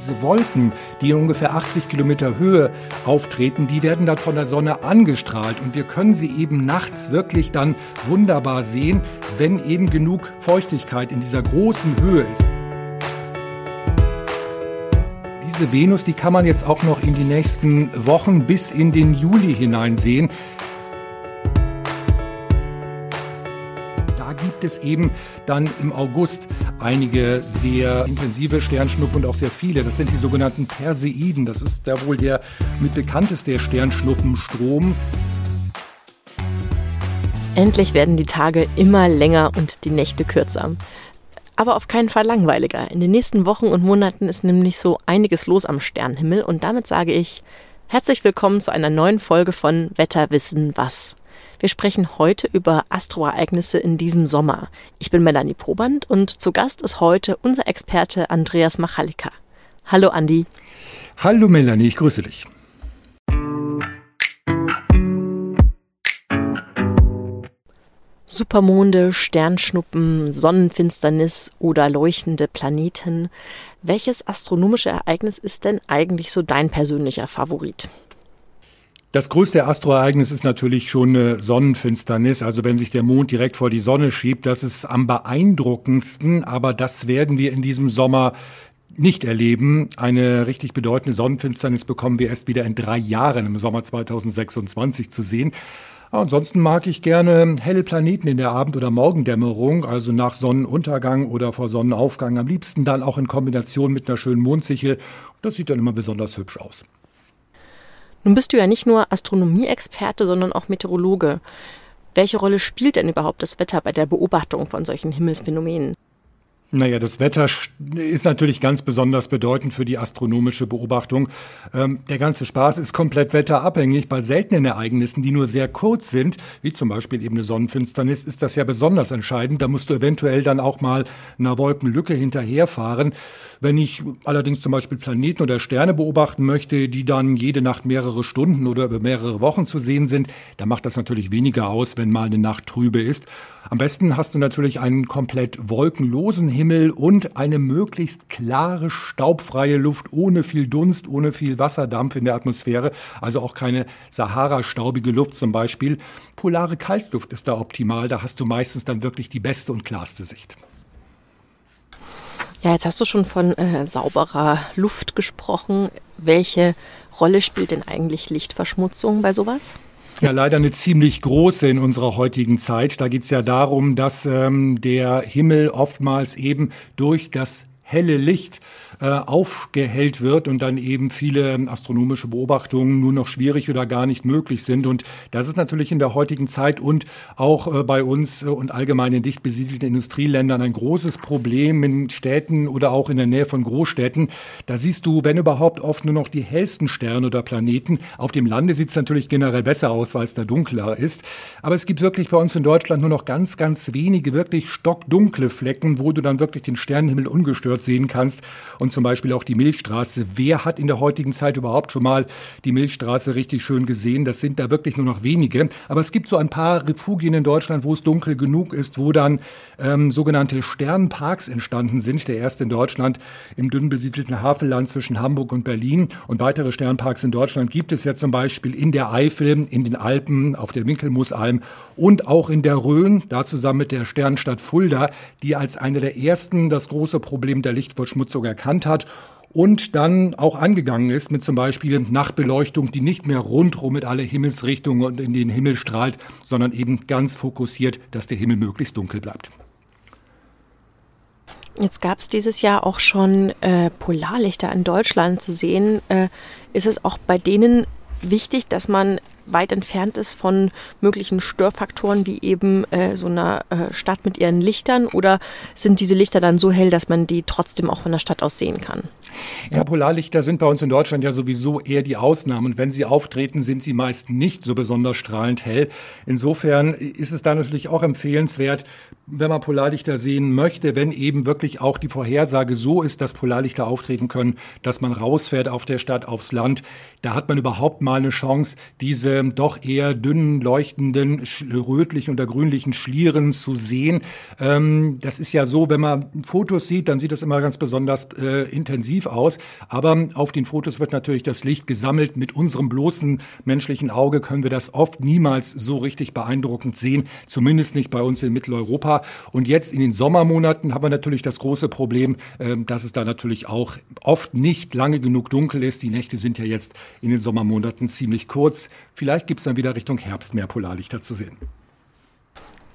Diese Wolken, die in ungefähr 80 Kilometer Höhe auftreten, die werden dann von der Sonne angestrahlt und wir können sie eben nachts wirklich dann wunderbar sehen, wenn eben genug Feuchtigkeit in dieser großen Höhe ist. Diese Venus, die kann man jetzt auch noch in die nächsten Wochen bis in den Juli hinein sehen. Gibt es eben dann im August einige sehr intensive Sternschnuppen und auch sehr viele. Das sind die sogenannten Perseiden. Das ist da wohl der mit bekannteste Sternschnuppenstrom. Endlich werden die Tage immer länger und die Nächte kürzer. Aber auf keinen Fall langweiliger. In den nächsten Wochen und Monaten ist nämlich so einiges los am Sternenhimmel und damit sage ich herzlich willkommen zu einer neuen Folge von Wetter wissen was. Wir sprechen heute über Astroereignisse in diesem Sommer. Ich bin Melanie Proband und zu Gast ist heute unser Experte Andreas Machalika. Hallo Andi. Hallo Melanie, ich grüße dich. Supermonde, Sternschnuppen, Sonnenfinsternis oder leuchtende Planeten. Welches astronomische Ereignis ist denn eigentlich so dein persönlicher Favorit? Das größte Astroereignis ist natürlich schon eine Sonnenfinsternis. Also wenn sich der Mond direkt vor die Sonne schiebt, das ist am beeindruckendsten. Aber das werden wir in diesem Sommer nicht erleben. Eine richtig bedeutende Sonnenfinsternis bekommen wir erst wieder in drei Jahren im Sommer 2026 zu sehen. Ansonsten mag ich gerne helle Planeten in der Abend- oder Morgendämmerung, also nach Sonnenuntergang oder vor Sonnenaufgang. Am liebsten dann auch in Kombination mit einer schönen Mondsichel. Das sieht dann immer besonders hübsch aus. Nun bist du ja nicht nur Astronomie-Experte, sondern auch Meteorologe. Welche Rolle spielt denn überhaupt das Wetter bei der Beobachtung von solchen Himmelsphänomenen? Naja, das Wetter ist natürlich ganz besonders bedeutend für die astronomische Beobachtung. Ähm, der ganze Spaß ist komplett wetterabhängig. Bei seltenen Ereignissen, die nur sehr kurz sind, wie zum Beispiel eben eine Sonnenfinsternis, ist das ja besonders entscheidend. Da musst du eventuell dann auch mal einer Wolkenlücke hinterherfahren. Wenn ich allerdings zum Beispiel Planeten oder Sterne beobachten möchte, die dann jede Nacht mehrere Stunden oder über mehrere Wochen zu sehen sind, dann macht das natürlich weniger aus, wenn mal eine Nacht trübe ist. Am besten hast du natürlich einen komplett wolkenlosen Himmel und eine möglichst klare, staubfreie Luft ohne viel Dunst, ohne viel Wasserdampf in der Atmosphäre, also auch keine Sahara-staubige Luft zum Beispiel. Polare Kaltluft ist da optimal, da hast du meistens dann wirklich die beste und klarste Sicht. Ja, jetzt hast du schon von äh, sauberer Luft gesprochen. Welche Rolle spielt denn eigentlich Lichtverschmutzung bei sowas? Ja, leider eine ziemlich große in unserer heutigen Zeit. Da geht es ja darum, dass ähm, der Himmel oftmals eben durch das helle Licht äh, aufgehellt wird und dann eben viele astronomische Beobachtungen nur noch schwierig oder gar nicht möglich sind. Und das ist natürlich in der heutigen Zeit und auch äh, bei uns und allgemein in dicht besiedelten Industrieländern ein großes Problem in Städten oder auch in der Nähe von Großstädten. Da siehst du, wenn überhaupt, oft nur noch die hellsten Sterne oder Planeten. Auf dem Lande sieht es natürlich generell besser aus, weil es da dunkler ist. Aber es gibt wirklich bei uns in Deutschland nur noch ganz, ganz wenige wirklich stockdunkle Flecken, wo du dann wirklich den Sternenhimmel ungestört sehen kannst. Und und zum Beispiel auch die Milchstraße. Wer hat in der heutigen Zeit überhaupt schon mal die Milchstraße richtig schön gesehen? Das sind da wirklich nur noch wenige. Aber es gibt so ein paar Refugien in Deutschland, wo es dunkel genug ist, wo dann ähm, sogenannte Sternparks entstanden sind. Der erste in Deutschland im dünn besiedelten Havelland zwischen Hamburg und Berlin. Und weitere Sternparks in Deutschland gibt es ja zum Beispiel in der Eifel, in den Alpen, auf der Winkelmusalm und auch in der Rhön, da zusammen mit der Sternstadt Fulda, die als eine der ersten das große Problem der Lichtverschmutzung erkannt erkannt hat und dann auch angegangen ist mit zum Beispiel Nachtbeleuchtung, die nicht mehr rundherum mit alle Himmelsrichtungen und in den Himmel strahlt, sondern eben ganz fokussiert, dass der Himmel möglichst dunkel bleibt. Jetzt gab es dieses Jahr auch schon äh, Polarlichter in Deutschland zu sehen. Äh, ist es auch bei denen wichtig, dass man weit entfernt ist von möglichen Störfaktoren wie eben äh, so einer äh, Stadt mit ihren Lichtern oder sind diese Lichter dann so hell, dass man die trotzdem auch von der Stadt aus sehen kann? Ja, Polarlichter sind bei uns in Deutschland ja sowieso eher die Ausnahme und wenn sie auftreten, sind sie meist nicht so besonders strahlend hell. Insofern ist es da natürlich auch empfehlenswert, wenn man Polarlichter sehen möchte, wenn eben wirklich auch die Vorhersage so ist, dass Polarlichter auftreten können, dass man rausfährt auf der Stadt, aufs Land, da hat man überhaupt mal eine Chance, diese äh, doch eher dünnen, leuchtenden, rötlichen oder grünlichen Schlieren zu sehen. Ähm, das ist ja so, wenn man Fotos sieht, dann sieht das immer ganz besonders äh, intensiv aus. Aber auf den Fotos wird natürlich das Licht gesammelt. Mit unserem bloßen menschlichen Auge können wir das oft niemals so richtig beeindruckend sehen, zumindest nicht bei uns in Mitteleuropa. Und jetzt in den Sommermonaten haben wir natürlich das große Problem, äh, dass es da natürlich auch oft nicht lange genug dunkel ist. Die Nächte sind ja jetzt in den Sommermonaten ziemlich kurz. Vielleicht gibt es dann wieder Richtung Herbst mehr Polarlichter zu sehen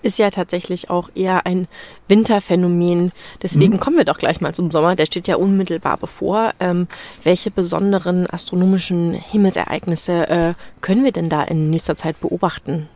ist ja tatsächlich auch eher ein Winterphänomen. Deswegen mhm. kommen wir doch gleich mal zum Sommer. Der steht ja unmittelbar bevor. Ähm, welche besonderen astronomischen Himmelsereignisse äh, können wir denn da in nächster Zeit beobachten?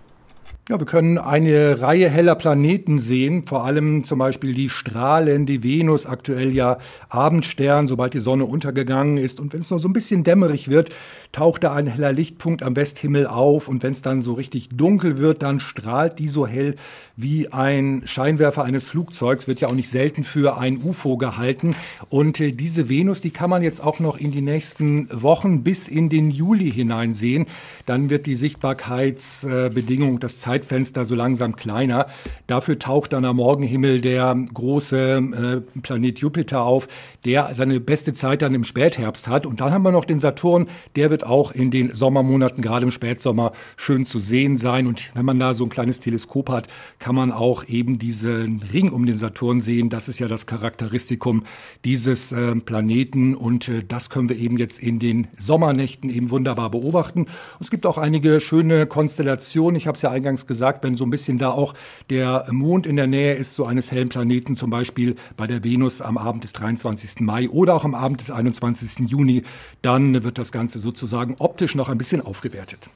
Ja, wir können eine Reihe heller Planeten sehen, vor allem zum Beispiel die Strahlen, die Venus, aktuell ja Abendstern, sobald die Sonne untergegangen ist. Und wenn es noch so ein bisschen dämmerig wird, taucht da ein heller Lichtpunkt am Westhimmel auf. Und wenn es dann so richtig dunkel wird, dann strahlt die so hell wie ein Scheinwerfer eines Flugzeugs. Wird ja auch nicht selten für ein UFO gehalten. Und äh, diese Venus, die kann man jetzt auch noch in die nächsten Wochen bis in den Juli hinein sehen. Dann wird die Sichtbarkeitsbedingung, das Zeit Zeitfenster so langsam kleiner. Dafür taucht dann am Morgenhimmel der große äh, Planet Jupiter auf, der seine beste Zeit dann im Spätherbst hat. Und dann haben wir noch den Saturn, der wird auch in den Sommermonaten, gerade im Spätsommer, schön zu sehen sein. Und wenn man da so ein kleines Teleskop hat, kann man auch eben diesen Ring um den Saturn sehen. Das ist ja das Charakteristikum dieses äh, Planeten. Und äh, das können wir eben jetzt in den Sommernächten eben wunderbar beobachten. Und es gibt auch einige schöne Konstellationen. Ich habe es ja eingangs gesagt, wenn so ein bisschen da auch der Mond in der Nähe ist, so eines hellen Planeten, zum Beispiel bei der Venus am Abend des 23. Mai oder auch am Abend des 21. Juni, dann wird das Ganze sozusagen optisch noch ein bisschen aufgewertet.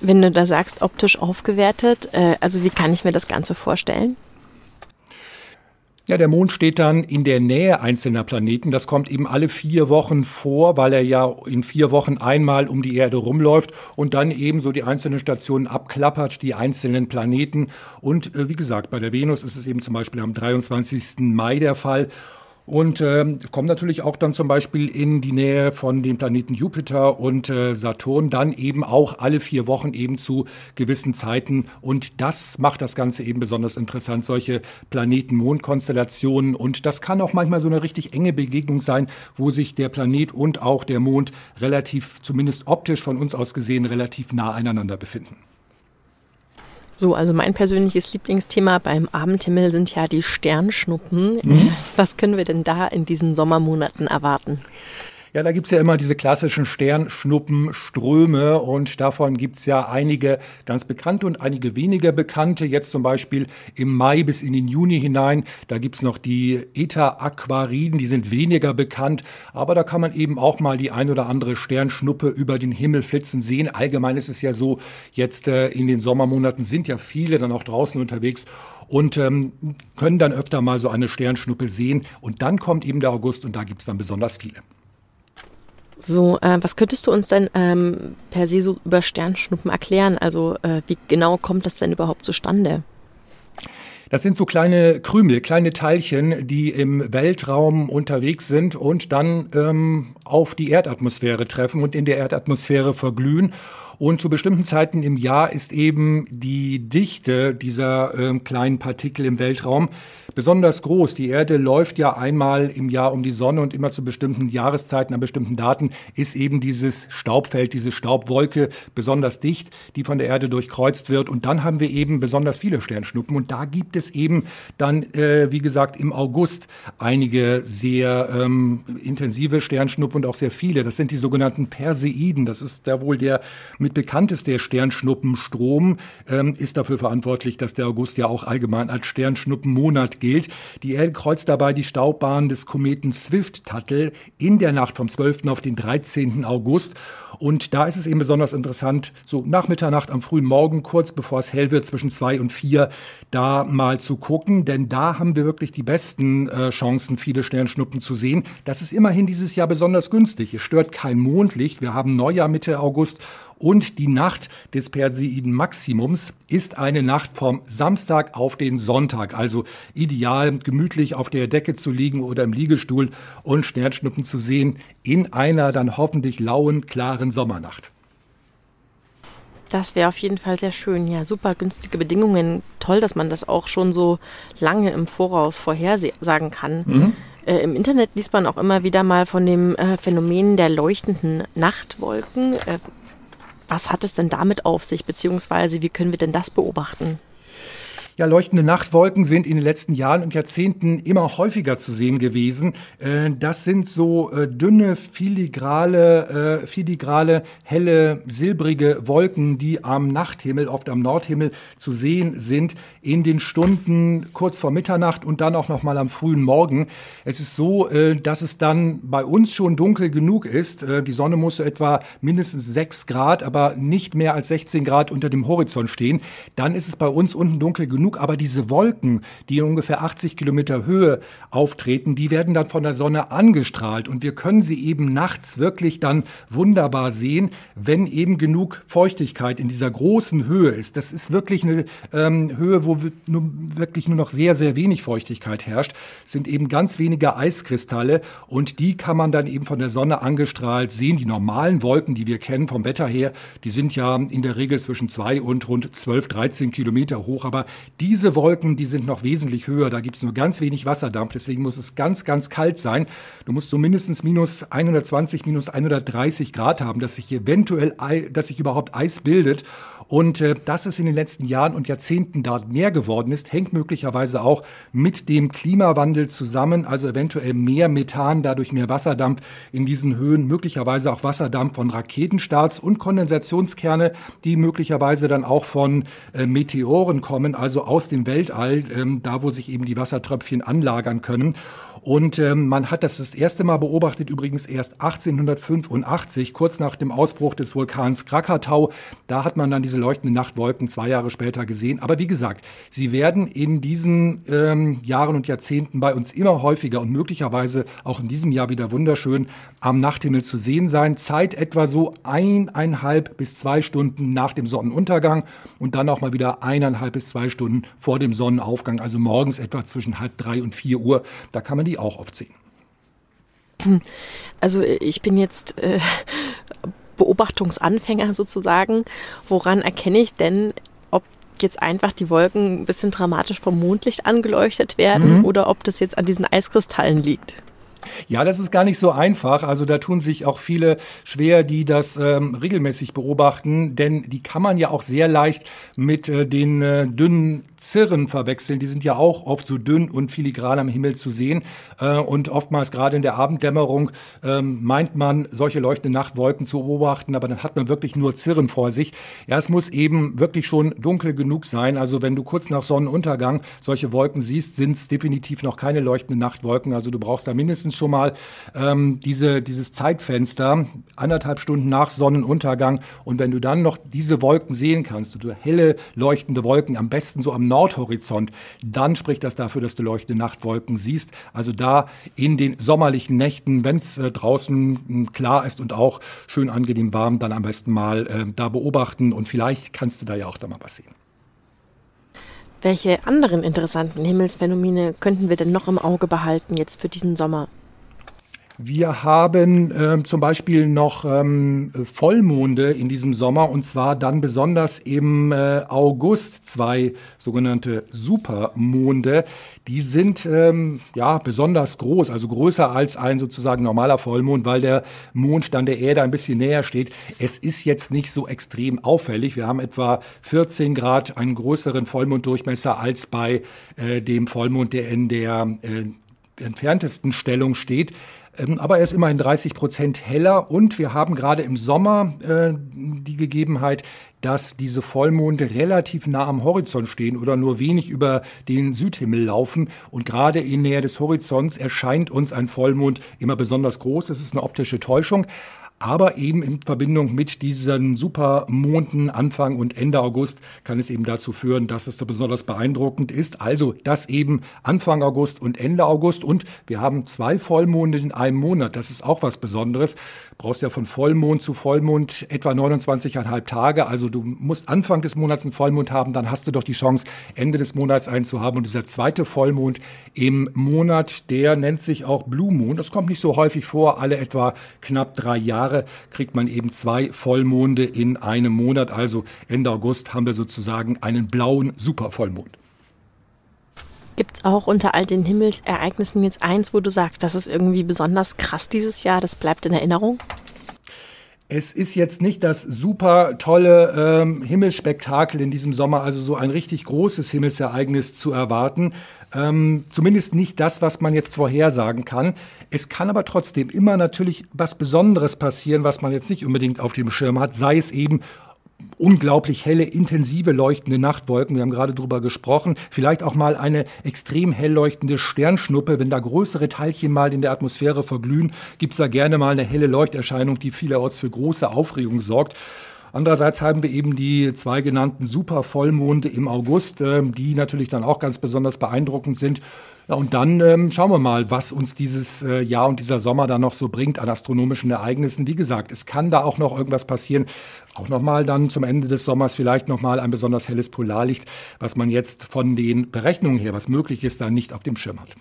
Wenn du da sagst, optisch aufgewertet, äh, also wie kann ich mir das Ganze vorstellen? Ja, der Mond steht dann in der Nähe einzelner Planeten. Das kommt eben alle vier Wochen vor, weil er ja in vier Wochen einmal um die Erde rumläuft und dann eben so die einzelnen Stationen abklappert, die einzelnen Planeten. Und äh, wie gesagt, bei der Venus ist es eben zum Beispiel am 23. Mai der Fall. Und äh, kommt natürlich auch dann zum Beispiel in die Nähe von den Planeten Jupiter und äh, Saturn, dann eben auch alle vier Wochen eben zu gewissen Zeiten. Und das macht das Ganze eben besonders interessant, solche Planeten-Mond-Konstellationen. Und das kann auch manchmal so eine richtig enge Begegnung sein, wo sich der Planet und auch der Mond relativ, zumindest optisch von uns aus gesehen, relativ nah einander befinden. So, also mein persönliches Lieblingsthema beim Abendhimmel sind ja die Sternschnuppen. Mhm. Was können wir denn da in diesen Sommermonaten erwarten? Ja, da gibt's ja immer diese klassischen Sternschnuppenströme und davon gibt's ja einige ganz bekannte und einige weniger bekannte. Jetzt zum Beispiel im Mai bis in den Juni hinein, da gibt's noch die Eta-Aquariden, die sind weniger bekannt, aber da kann man eben auch mal die ein oder andere Sternschnuppe über den Himmel flitzen sehen. Allgemein ist es ja so, jetzt äh, in den Sommermonaten sind ja viele dann auch draußen unterwegs und ähm, können dann öfter mal so eine Sternschnuppe sehen. Und dann kommt eben der August und da gibt's dann besonders viele. So, äh, was könntest du uns denn ähm, per se so über Sternschnuppen erklären? Also äh, wie genau kommt das denn überhaupt zustande? Das sind so kleine Krümel, kleine Teilchen, die im Weltraum unterwegs sind und dann ähm, auf die Erdatmosphäre treffen und in der Erdatmosphäre verglühen. Und zu bestimmten Zeiten im Jahr ist eben die Dichte dieser äh, kleinen Partikel im Weltraum besonders groß. Die Erde läuft ja einmal im Jahr um die Sonne und immer zu bestimmten Jahreszeiten, an bestimmten Daten ist eben dieses Staubfeld, diese Staubwolke besonders dicht, die von der Erde durchkreuzt wird. Und dann haben wir eben besonders viele Sternschnuppen. Und da gibt es eben dann, äh, wie gesagt, im August einige sehr ähm, intensive Sternschnuppen und auch sehr viele. Das sind die sogenannten Perseiden. Das ist da wohl der mit bekannteste Sternschnuppenstrom, ähm, ist dafür verantwortlich, dass der August ja auch allgemein als Sternschnuppenmonat gilt. Die Erde kreuzt dabei die Staubbahn des Kometen Swift-Tuttle in der Nacht vom 12. auf den 13. August. Und da ist es eben besonders interessant, so nach Mitternacht am frühen Morgen, kurz bevor es hell wird, zwischen zwei und vier, da mal zu gucken, denn da haben wir wirklich die besten äh, Chancen, viele Sternschnuppen zu sehen. Das ist immerhin dieses Jahr besonders günstig. Es stört kein Mondlicht. Wir haben Neujahr Mitte August und die Nacht des Perseiden Maximums ist eine Nacht vom Samstag auf den Sonntag. Also ideal, gemütlich auf der Decke zu liegen oder im Liegestuhl und Sternschnuppen zu sehen in einer dann hoffentlich lauen, klaren Sommernacht. Das wäre auf jeden Fall sehr schön. Ja, super günstige Bedingungen. Toll, dass man das auch schon so lange im Voraus vorhersagen kann. Mhm. Äh, Im Internet liest man auch immer wieder mal von dem äh, Phänomen der leuchtenden Nachtwolken. Äh, was hat es denn damit auf sich, beziehungsweise wie können wir denn das beobachten? Ja, leuchtende Nachtwolken sind in den letzten Jahren und Jahrzehnten immer häufiger zu sehen gewesen. Äh, das sind so äh, dünne, filigrale, äh, filigrale, helle, silbrige Wolken, die am Nachthimmel, oft am Nordhimmel zu sehen sind, in den Stunden kurz vor Mitternacht und dann auch noch mal am frühen Morgen. Es ist so, dass es dann bei uns schon dunkel genug ist. Die Sonne muss etwa mindestens 6 Grad, aber nicht mehr als 16 Grad unter dem Horizont stehen. Dann ist es bei uns unten dunkel genug genug, aber diese Wolken, die in ungefähr 80 Kilometer Höhe auftreten, die werden dann von der Sonne angestrahlt und wir können sie eben nachts wirklich dann wunderbar sehen, wenn eben genug Feuchtigkeit in dieser großen Höhe ist. Das ist wirklich eine ähm, Höhe, wo nur, wirklich nur noch sehr, sehr wenig Feuchtigkeit herrscht, sind eben ganz wenige Eiskristalle und die kann man dann eben von der Sonne angestrahlt sehen. Die normalen Wolken, die wir kennen vom Wetter her, die sind ja in der Regel zwischen zwei und rund 12, 13 Kilometer hoch, aber diese Wolken, die sind noch wesentlich höher. Da gibt es nur ganz wenig Wasserdampf. Deswegen muss es ganz, ganz kalt sein. Du musst so mindestens minus 120, minus 130 Grad haben, dass sich eventuell, dass sich überhaupt Eis bildet. Und äh, dass es in den letzten Jahren und Jahrzehnten dort mehr geworden ist, hängt möglicherweise auch mit dem Klimawandel zusammen, also eventuell mehr Methan, dadurch mehr Wasserdampf in diesen Höhen, möglicherweise auch Wasserdampf von Raketenstarts und Kondensationskerne, die möglicherweise dann auch von äh, Meteoren kommen, also aus dem Weltall, ähm, da wo sich eben die Wassertröpfchen anlagern können. Und ähm, man hat das das erste Mal beobachtet, übrigens erst 1885, kurz nach dem Ausbruch des Vulkans Krakatau. Da hat man dann diese leuchtenden Nachtwolken zwei Jahre später gesehen. Aber wie gesagt, sie werden in diesen ähm, Jahren und Jahrzehnten bei uns immer häufiger und möglicherweise auch in diesem Jahr wieder wunderschön am Nachthimmel zu sehen sein. Zeit etwa so eineinhalb bis zwei Stunden nach dem Sonnenuntergang und dann auch mal wieder eineinhalb bis zwei Stunden vor dem Sonnenaufgang, also morgens etwa zwischen halb drei und vier Uhr. Da kann man die die auch oft sehen. Also ich bin jetzt äh, Beobachtungsanfänger sozusagen. Woran erkenne ich denn, ob jetzt einfach die Wolken ein bisschen dramatisch vom Mondlicht angeleuchtet werden mhm. oder ob das jetzt an diesen Eiskristallen liegt? Ja, das ist gar nicht so einfach. Also da tun sich auch viele schwer, die das ähm, regelmäßig beobachten, denn die kann man ja auch sehr leicht mit äh, den äh, dünnen Zirren verwechseln. Die sind ja auch oft so dünn und filigran am Himmel zu sehen. Äh, und oftmals gerade in der Abenddämmerung ähm, meint man, solche leuchtenden Nachtwolken zu beobachten, aber dann hat man wirklich nur Zirren vor sich. Ja, es muss eben wirklich schon dunkel genug sein. Also wenn du kurz nach Sonnenuntergang solche Wolken siehst, sind es definitiv noch keine leuchtenden Nachtwolken. Also du brauchst da mindestens schon mal ähm, diese, dieses Zeitfenster, anderthalb Stunden nach Sonnenuntergang. Und wenn du dann noch diese Wolken sehen kannst, du helle leuchtende Wolken, am besten so am Nordhorizont, dann spricht das dafür, dass du leuchtende Nachtwolken siehst. Also da in den sommerlichen Nächten, wenn es äh, draußen hm, klar ist und auch schön angenehm warm, dann am besten mal äh, da beobachten und vielleicht kannst du da ja auch da mal was sehen. Welche anderen interessanten Himmelsphänomene könnten wir denn noch im Auge behalten jetzt für diesen Sommer? Wir haben äh, zum Beispiel noch ähm, Vollmonde in diesem Sommer und zwar dann besonders im äh, August zwei sogenannte Supermonde. Die sind ähm, ja besonders groß, also größer als ein sozusagen normaler Vollmond, weil der Mond dann der Erde ein bisschen näher steht. Es ist jetzt nicht so extrem auffällig. Wir haben etwa 14 Grad einen größeren Vollmonddurchmesser als bei äh, dem Vollmond, der in der äh, entferntesten Stellung steht. Ähm, aber er ist immerhin 30 Prozent heller und wir haben gerade im Sommer äh, die Gegebenheit, dass diese Vollmonde relativ nah am Horizont stehen oder nur wenig über den Südhimmel laufen. Und gerade in Nähe des Horizonts erscheint uns ein Vollmond immer besonders groß. Das ist eine optische Täuschung aber eben in Verbindung mit diesen Supermonden Anfang und Ende August kann es eben dazu führen, dass es so besonders beeindruckend ist. Also das eben Anfang August und Ende August und wir haben zwei Vollmonde in einem Monat. Das ist auch was Besonderes. Du brauchst ja von Vollmond zu Vollmond etwa 29,5 Tage. Also du musst Anfang des Monats einen Vollmond haben, dann hast du doch die Chance, Ende des Monats einen zu haben. Und dieser zweite Vollmond im Monat, der nennt sich auch Blue Moon. Das kommt nicht so häufig vor, alle etwa knapp drei Jahre Jahre kriegt man eben zwei Vollmonde in einem Monat. Also Ende August haben wir sozusagen einen blauen Supervollmond. Gibt es auch unter all den Himmelsereignissen jetzt eins, wo du sagst, das ist irgendwie besonders krass dieses Jahr, das bleibt in Erinnerung? Es ist jetzt nicht das super tolle ähm, Himmelsspektakel in diesem Sommer, also so ein richtig großes Himmelsereignis zu erwarten. Ähm, zumindest nicht das, was man jetzt vorhersagen kann. Es kann aber trotzdem immer natürlich was Besonderes passieren, was man jetzt nicht unbedingt auf dem Schirm hat, sei es eben unglaublich helle, intensive leuchtende Nachtwolken. Wir haben gerade darüber gesprochen. Vielleicht auch mal eine extrem hell leuchtende Sternschnuppe. Wenn da größere Teilchen mal in der Atmosphäre verglühen, gibt es da gerne mal eine helle Leuchterscheinung, die vielerorts für große Aufregung sorgt. Andererseits haben wir eben die zwei genannten Supervollmonde im August, ähm, die natürlich dann auch ganz besonders beeindruckend sind. Ja, und dann ähm, schauen wir mal, was uns dieses äh, Jahr und dieser Sommer dann noch so bringt an astronomischen Ereignissen. Wie gesagt, es kann da auch noch irgendwas passieren. Auch nochmal dann zum Ende des Sommers vielleicht nochmal ein besonders helles Polarlicht, was man jetzt von den Berechnungen her, was möglich ist, da nicht auf dem Schirm hat.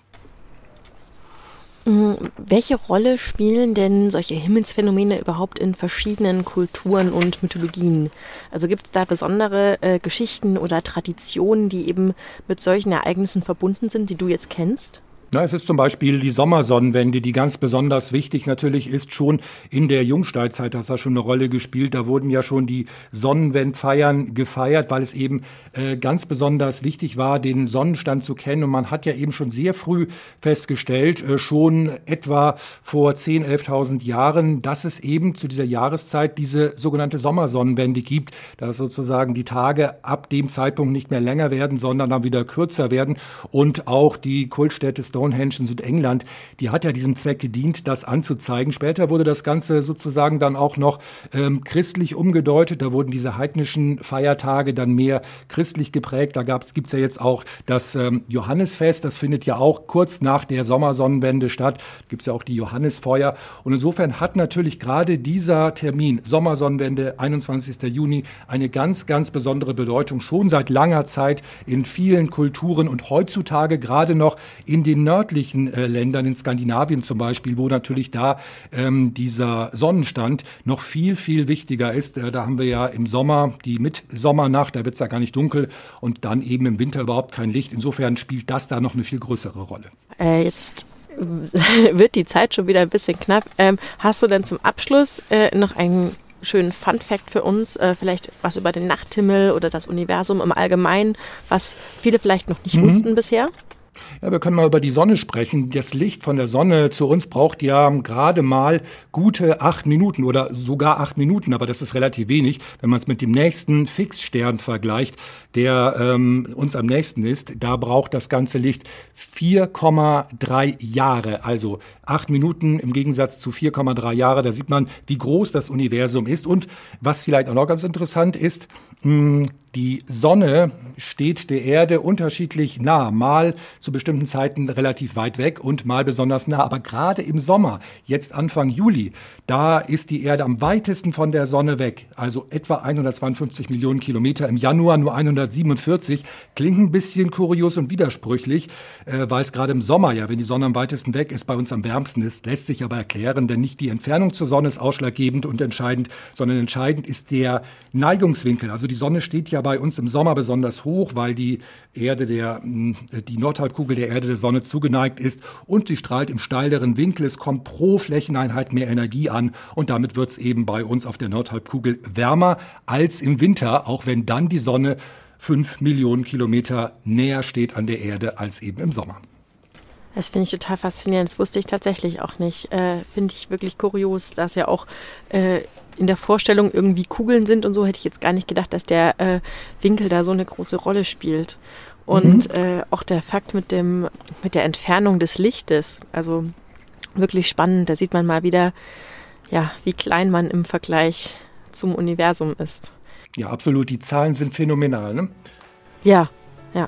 Mm, welche Rolle spielen denn solche Himmelsphänomene überhaupt in verschiedenen Kulturen und Mythologien? Also gibt es da besondere äh, Geschichten oder Traditionen, die eben mit solchen Ereignissen verbunden sind, die du jetzt kennst? Na, es ist zum Beispiel die Sommersonnenwende, die ganz besonders wichtig natürlich ist. Schon in der Jungsteinzeit hat das schon eine Rolle gespielt. Da wurden ja schon die Sonnenwendfeiern gefeiert, weil es eben äh, ganz besonders wichtig war, den Sonnenstand zu kennen. Und man hat ja eben schon sehr früh festgestellt, äh, schon etwa vor 10.000, 11.000 Jahren, dass es eben zu dieser Jahreszeit diese sogenannte Sommersonnenwende gibt, dass sozusagen die Tage ab dem Zeitpunkt nicht mehr länger werden, sondern dann wieder kürzer werden und auch die Kultstätte Stonehenge in Südengland, die hat ja diesem Zweck gedient, das anzuzeigen. Später wurde das Ganze sozusagen dann auch noch ähm, christlich umgedeutet. Da wurden diese heidnischen Feiertage dann mehr christlich geprägt. Da gibt es ja jetzt auch das ähm, Johannesfest. Das findet ja auch kurz nach der Sommersonnenwende statt. Da gibt es ja auch die Johannesfeuer. Und insofern hat natürlich gerade dieser Termin, Sommersonnenwende, 21. Juni, eine ganz, ganz besondere Bedeutung. Schon seit langer Zeit in vielen Kulturen und heutzutage gerade noch in den nördlichen äh, Ländern, in Skandinavien zum Beispiel, wo natürlich da ähm, dieser Sonnenstand noch viel, viel wichtiger ist. Äh, da haben wir ja im Sommer die Mitsommernacht, da wird es ja gar nicht dunkel und dann eben im Winter überhaupt kein Licht. Insofern spielt das da noch eine viel größere Rolle. Äh, jetzt wird die Zeit schon wieder ein bisschen knapp. Ähm, hast du denn zum Abschluss äh, noch einen schönen Fun Fact für uns, äh, vielleicht was über den Nachthimmel oder das Universum im Allgemeinen, was viele vielleicht noch nicht mhm. wussten bisher? Ja, wir können mal über die Sonne sprechen. Das Licht von der Sonne zu uns braucht ja gerade mal gute acht Minuten oder sogar acht Minuten, aber das ist relativ wenig, wenn man es mit dem nächsten Fixstern vergleicht, der ähm, uns am nächsten ist. Da braucht das ganze Licht 4,3 Jahre, also acht Minuten im Gegensatz zu 4,3 Jahre. Da sieht man, wie groß das Universum ist. Und was vielleicht auch noch ganz interessant ist, mh, die Sonne steht der Erde unterschiedlich nah, mal zu bestimmten Zeiten relativ weit weg und mal besonders nah. Aber gerade im Sommer, jetzt Anfang Juli, da ist die Erde am weitesten von der Sonne weg, also etwa 152 Millionen Kilometer. Im Januar nur 147. Klingt ein bisschen kurios und widersprüchlich, äh, weil es gerade im Sommer ja, wenn die Sonne am weitesten weg ist, bei uns am wärmsten ist. Lässt sich aber erklären, denn nicht die Entfernung zur Sonne ist ausschlaggebend und entscheidend, sondern entscheidend ist der Neigungswinkel. Also die Sonne steht ja bei uns im Sommer besonders hoch, weil die Erde der, hm, die Nordhalbkugel der Erde der Sonne zugeneigt ist und sie strahlt im steileren Winkel. Es kommt pro Flächeneinheit mehr Energie an und damit wird es eben bei uns auf der Nordhalbkugel wärmer als im Winter, auch wenn dann die Sonne fünf Millionen Kilometer näher steht an der Erde als eben im Sommer. Das finde ich total faszinierend. Das wusste ich tatsächlich auch nicht. Äh, finde ich wirklich kurios, dass ja auch äh, in der Vorstellung irgendwie Kugeln sind und so, hätte ich jetzt gar nicht gedacht, dass der äh, Winkel da so eine große Rolle spielt. Und mhm. äh, auch der Fakt mit dem, mit der Entfernung des Lichtes, also wirklich spannend. Da sieht man mal wieder, ja, wie klein man im Vergleich zum Universum ist. Ja, absolut. Die Zahlen sind phänomenal, ne? Ja, ja.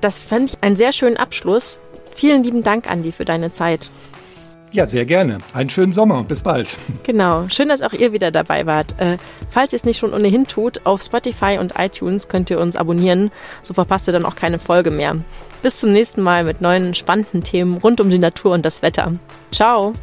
Das fand ich einen sehr schönen Abschluss. Vielen lieben Dank, Andi, für deine Zeit. Ja, sehr gerne. Einen schönen Sommer und bis bald. Genau. Schön, dass auch ihr wieder dabei wart. Äh, falls ihr es nicht schon ohnehin tut, auf Spotify und iTunes könnt ihr uns abonnieren. So verpasst ihr dann auch keine Folge mehr. Bis zum nächsten Mal mit neuen spannenden Themen rund um die Natur und das Wetter. Ciao.